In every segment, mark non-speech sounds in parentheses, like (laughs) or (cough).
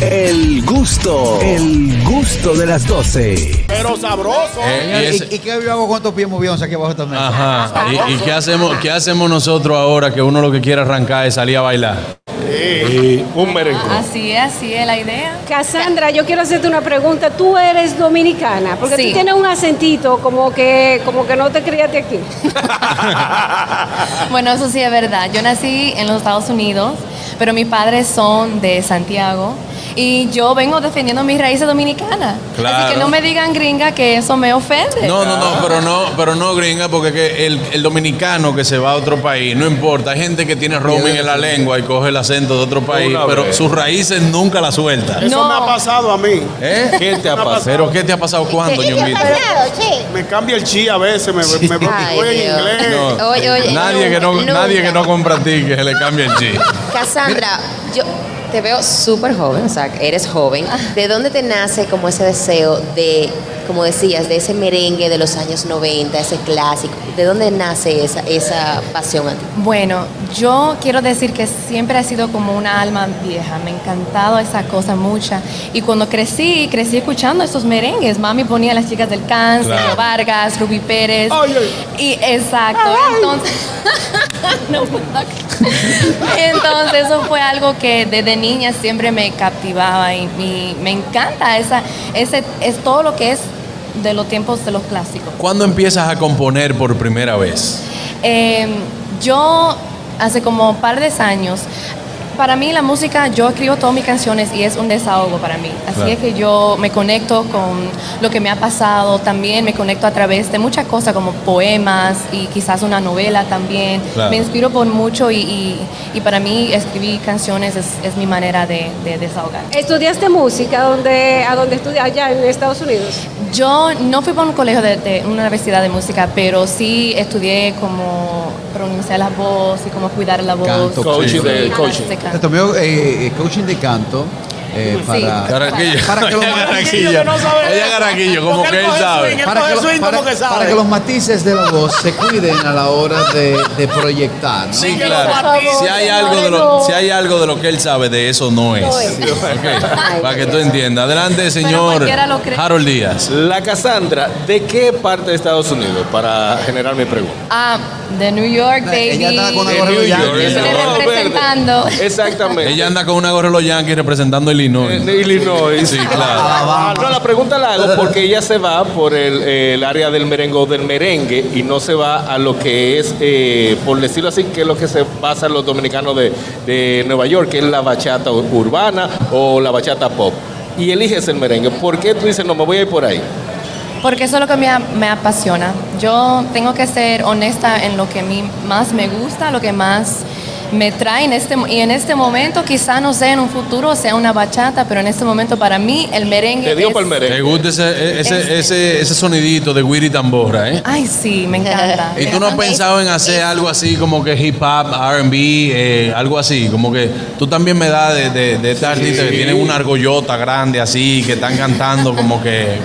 El gusto, el gusto de las 12. Pero sabroso. Eh, y, ese- ¿Y, y qué hago con estos pies movidos aquí abajo también? Ajá. ¿Y, y qué hacemos qué hacemos nosotros ahora que uno lo que quiere arrancar es salir a bailar? Sí, un merengue. Así es, así es la idea. Cassandra, yo quiero hacerte una pregunta. Tú eres dominicana, porque Sí. tú tienes un acentito como que, como que no te criaste aquí. (laughs) Bueno, eso sí es verdad. Yo nací en los Estados Unidos, pero mis padres son de Santiago y yo vengo defendiendo mis raíces dominicanas. Claro. Así que no me digan gringa que eso me ofende. No, no, no, pero no, pero no gringa, porque que el, el dominicano que se va a otro país, no importa, hay gente que tiene roaming en la lengua y coge el acento de otro país, Una pero vez. sus raíces nunca la suelta. Eso No. me ha pasado a mí. ¿Eh? ¿Qué te ha pasado? ¿Pero qué te ha pasado cuando, Ñonguito? Me cambia el chi a veces, me, Ay, en inglés. No, Oye, oye, nadie, que no, nunca. nadie que no compra a ti que se le cambie el chip. Cassandra, yo te veo súper joven, o sea, eres joven. ¿De dónde te nace como ese deseo de, como decías, de ese merengue de los años 90, ese clásico? ¿De dónde nace esa, esa pasión a ti? Bueno, yo quiero decir que siempre he sido como una alma vieja. Me ha encantado esa cosa mucha. Y cuando crecí, crecí escuchando esos merengues. Mami ponía a las chicas del cáncer, Claro. Vargas, Rubí Pérez. Ay, Y exacto. Entonces, (laughs) no. Entonces eso fue algo que desde niña siempre me captivaba y, y me encanta esa, ese, es todo lo que es de los tiempos de los clásicos. ¿Cuándo empiezas a componer por primera vez? Eh, yo hace como un par de años, para mí la música, yo escribo todas mis canciones y es un desahogo para mí. Así Claro. es que yo me conecto con lo que me ha pasado, también me conecto a través de muchas cosas como poemas y quizás una novela también. Claro. Me inspiro por mucho y, y- y para mí escribir canciones es, es mi manera de, de desahogar. ¿Estudiaste música donde, a donde estudias allá en Estados Unidos? Yo no fui por un colegio de, de una universidad de música, pero sí estudié como pronunciar la voz y cómo cuidar la voz. Canto, Coaching Sí, de- coaching. Se Te canta. tomé eh, eh, coaching de canto eh, Sí. para, Carraquillo. para que los Oye, ma- Carraquillo. que no eso. Carraquillo, como que él sabe. para que, lo- para- sabe. para que los matices de la voz se cuiden a la hora de, de proyectar. ¿no? Sí, claro. matices, Si hay, algo de lo, si hay algo de lo que él sabe, de eso no es. Ok, Para que tú entiendas. Adelante, señor. Harold Díaz. La Cassandra, ¿de qué parte de Estados Unidos? Para generar mi pregunta. Ah, de New York, baby. Ella está con una De gorra de New los York, Yankees. No, representando. Exactamente. Ella anda con una gorra de los Yankees representando Illinois. de Illinois. Sí, claro. Ah, no, la pregunta la hago porque ella se va por el, el área del merengue o del merengue y no se va a lo que es, eh, por decirlo así, que es lo que se basa los dominicanos de, de Nueva York, que es la bachata ur- urbana o la bachata pop. Y eliges el merengue. ¿Por qué tú dices, no, me voy a ir por ahí? Porque eso es lo que me, me apasiona. Yo tengo que ser honesta en lo que a mí más me gusta, lo que más me trae en este y en este momento quizá no sé en un futuro sea una bachata pero en este momento para mí el merengue Te dio es- para el merengue. ¿Te gusta ese, ese, ese, ese sonidito de Wiri Tambora, eh? ay sí me encanta ¿Y tú no has pensado en hacer algo así como que hip hop, RB, eh, algo así? Como que tú también me das de, de, de estas artistas que tienen una argollota grande así, que están cantando como que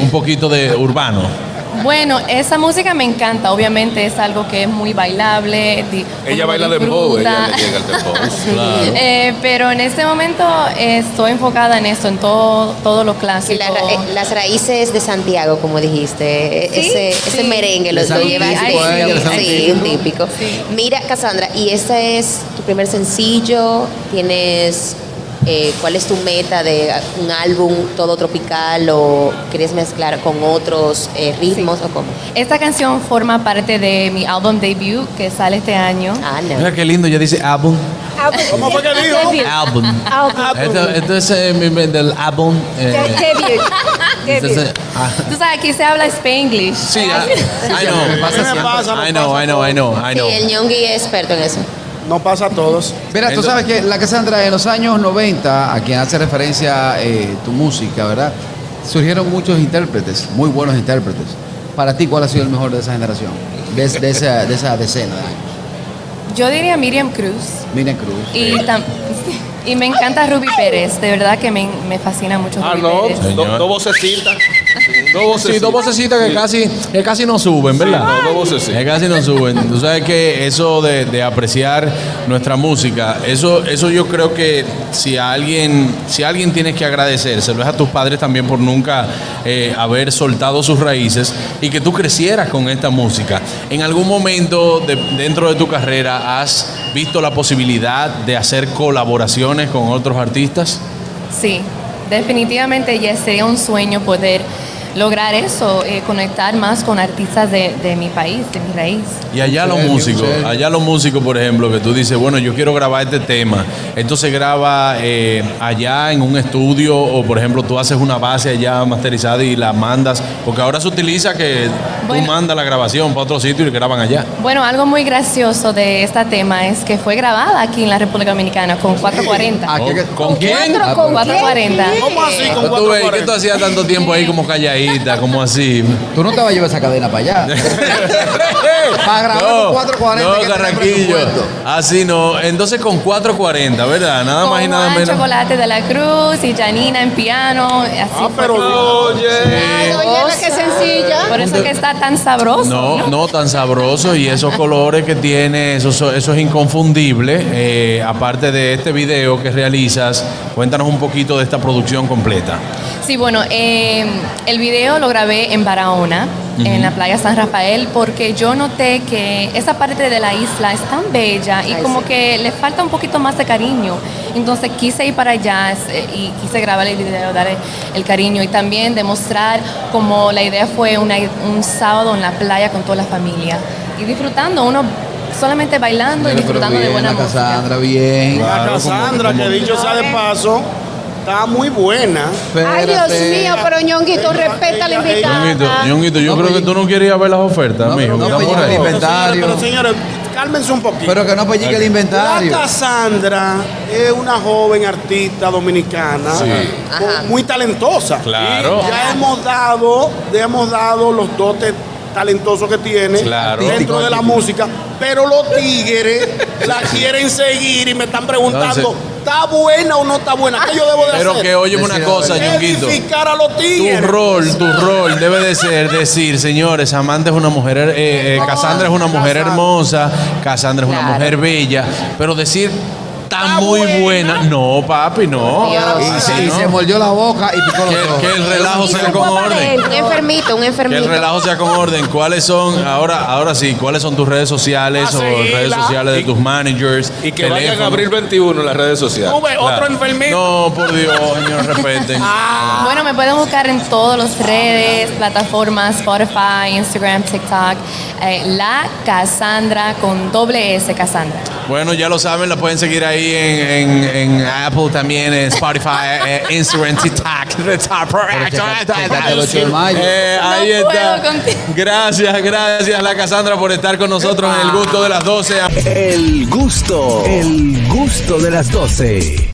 un poquito de urbano. Bueno, esa música me encanta, obviamente es algo que es muy bailable. Ella baila dembow, ella le llega al dembow. (laughs) Claro. Eh, pero en este momento estoy enfocada en esto, en todo, todo lo clásico. la ra- eh, las raíces de Santiago, como dijiste, e- Sí, ese, ese sí. merengue lo, De lo llevas de Sí, un Típico. típico. Mira, Cassandra, y ese es tu primer sencillo, tienes... eh, ¿Cuál es tu meta de un álbum todo tropical o quieres mezclar con otros eh, ritmos o cómo? Esta canción forma parte de mi álbum debut que sale este año. Ah, no. Mira qué lindo, ya dice álbum. ¿Cómo fue que dijo? Álbum. Álbum. Esto, esto es eh, mi- del álbum. eh, De- Debut. entonces, ah, Tú sabes, aquí se habla Spanglish. sí, ah, (laughs) I know. me pasa siempre. I know, I know, I know, I Sí, know. el ñongui es experto en eso. No pasa a todos. Mira, tú sabes que la Cassandra en los años 90, a quien hace referencia eh, tu música, ¿verdad? Surgieron muchos intérpretes, muy buenos intérpretes. Para ti, ¿cuál ha sido el mejor de esa generación? De, de esa, de esa decena de años. Yo diría Miriam Cruz. Miriam Cruz. Y, tam- (laughs) y me encanta Ruby Pérez. De verdad que me, me fascina mucho Ah, Ruby no, Pérez. do- Señor. Dos vocecitas. Sí, dos vocecitas que Sí. casi, que casi no suben, ¿verdad? no, dos vocecitas. Que casi no suben. Tú sabes que eso de, de apreciar nuestra música, eso, eso yo creo que si a alguien, si a alguien tienes que agradecérselo es a tus padres también por nunca eh, haber soltado sus raíces y que tú crecieras con esta música. En algún momento de- dentro de tu carrera has visto la posibilidad de hacer colaboraciones con otros artistas. Sí, definitivamente ya sería un sueño poder lograr eso, eh, conectar más con artistas de, de mi país, de mi raíz. Y allá los músicos, allá los músicos, por ejemplo, que tú dices, bueno, yo quiero grabar este tema. Esto se graba eh, allá en un estudio o, por ejemplo, tú haces una base allá masterizada y la mandas. Porque ahora se utiliza que Bueno. tú mandas la grabación para otro sitio y graban allá. Bueno, algo muy gracioso de este tema es que fue grabada aquí en la República Dominicana con 440. Ah, ¿qué- qué- ¿Con quién? Cuatro Ah, con 440. ¿Cómo así con Tú ves, ¿y ¿Qué 440? tú hacías tanto tiempo ahí como como así? Tú no te vas a llevar esa cadena para allá. (laughs) para grabar con 440 no, Carraquillo. presupuesto. Así no. Entonces con 440, ¿verdad? Nada más y Con nada Juan menos. Chocolate de la Cruz y Janina en piano. Así Ah, pero oye. Ay, oye, sencilla. Por eso que está tan sabroso. No, no tan sabroso y esos colores que tiene, eso, eso es inconfundible. Eh, aparte de este video que realizas, cuéntanos un poquito de esta producción completa. Sí, bueno, eh, el video lo grabé en Barahona, en la playa San Rafael, porque yo noté que esa parte de la isla es tan bella y Ay, como sí. que le falta un poquito más de cariño. Entonces quise ir para allá eh, y quise grabar el video, darle el cariño y también demostrar como la idea fue una- un sábado en la playa con toda la familia y disfrutando, uno solamente bailando y disfrutando de bien, buena la música. Cassandra, bien. Claro, La Cassandra, que dicho sea de paso, está muy buena. Ay, Dios mío, pero ñonguito, respeta la invitada. Ñonguito, yo No, creo que tú no querías ver las ofertas, No, mijo. no, por el Pero, inventario. señores, pero señores, cálmense un poquito. Pero que no pellique el La inventario. Cassandra es una joven artista dominicana Sí. muy talentosa. Claro. Y ya hemos dado, ya hemos dado los dotes talentosos que tiene Claro. dentro de la música, pero los tigres la (laughs) quieren seguir y me están preguntando, ¿está buena o no está buena? ¿Qué yo debo de Pero hacer? que óyeme una cosa. Ñonguito. Edificar a los Tu tigres. rol, tu rol debe de ser decir, señores, Amanda es una mujer, eh, eh, Cassandra es una mujer hermosa, Cassandra es una Claro. mujer bella, pero decir está Está muy buena. buena, no, papi, no. Y, Así y no. se mordió la boca y picó los Que, ojos. que el relajo sea con orden. Un enfermito, un Que enfermito. el relajo sea con orden. ¿Cuáles son, ahora, ahora sí, cuáles son tus redes sociales A o redes sociales de tus managers? Y que vayan a teléfono? abril 21 en las redes sociales. Ves, otro Claro. enfermito. No, por Dios, señor, respeten. (laughs) Bueno, me pueden buscar en todas las redes, plataformas, Spotify, Instagram, TikTok. eh, la Cassandra con doble S, Cassandra. Bueno, ya lo saben, la pueden seguir ahí en, en- en Apple también, en Spotify, (laughs) eh, Instagram, TikTok. (laughs) checate el 8 de mayo. Eh, ahí está. Gracias, gracias, la Cassandra, por estar con nosotros en el gusto de las 12. El gusto, el gusto de las 12.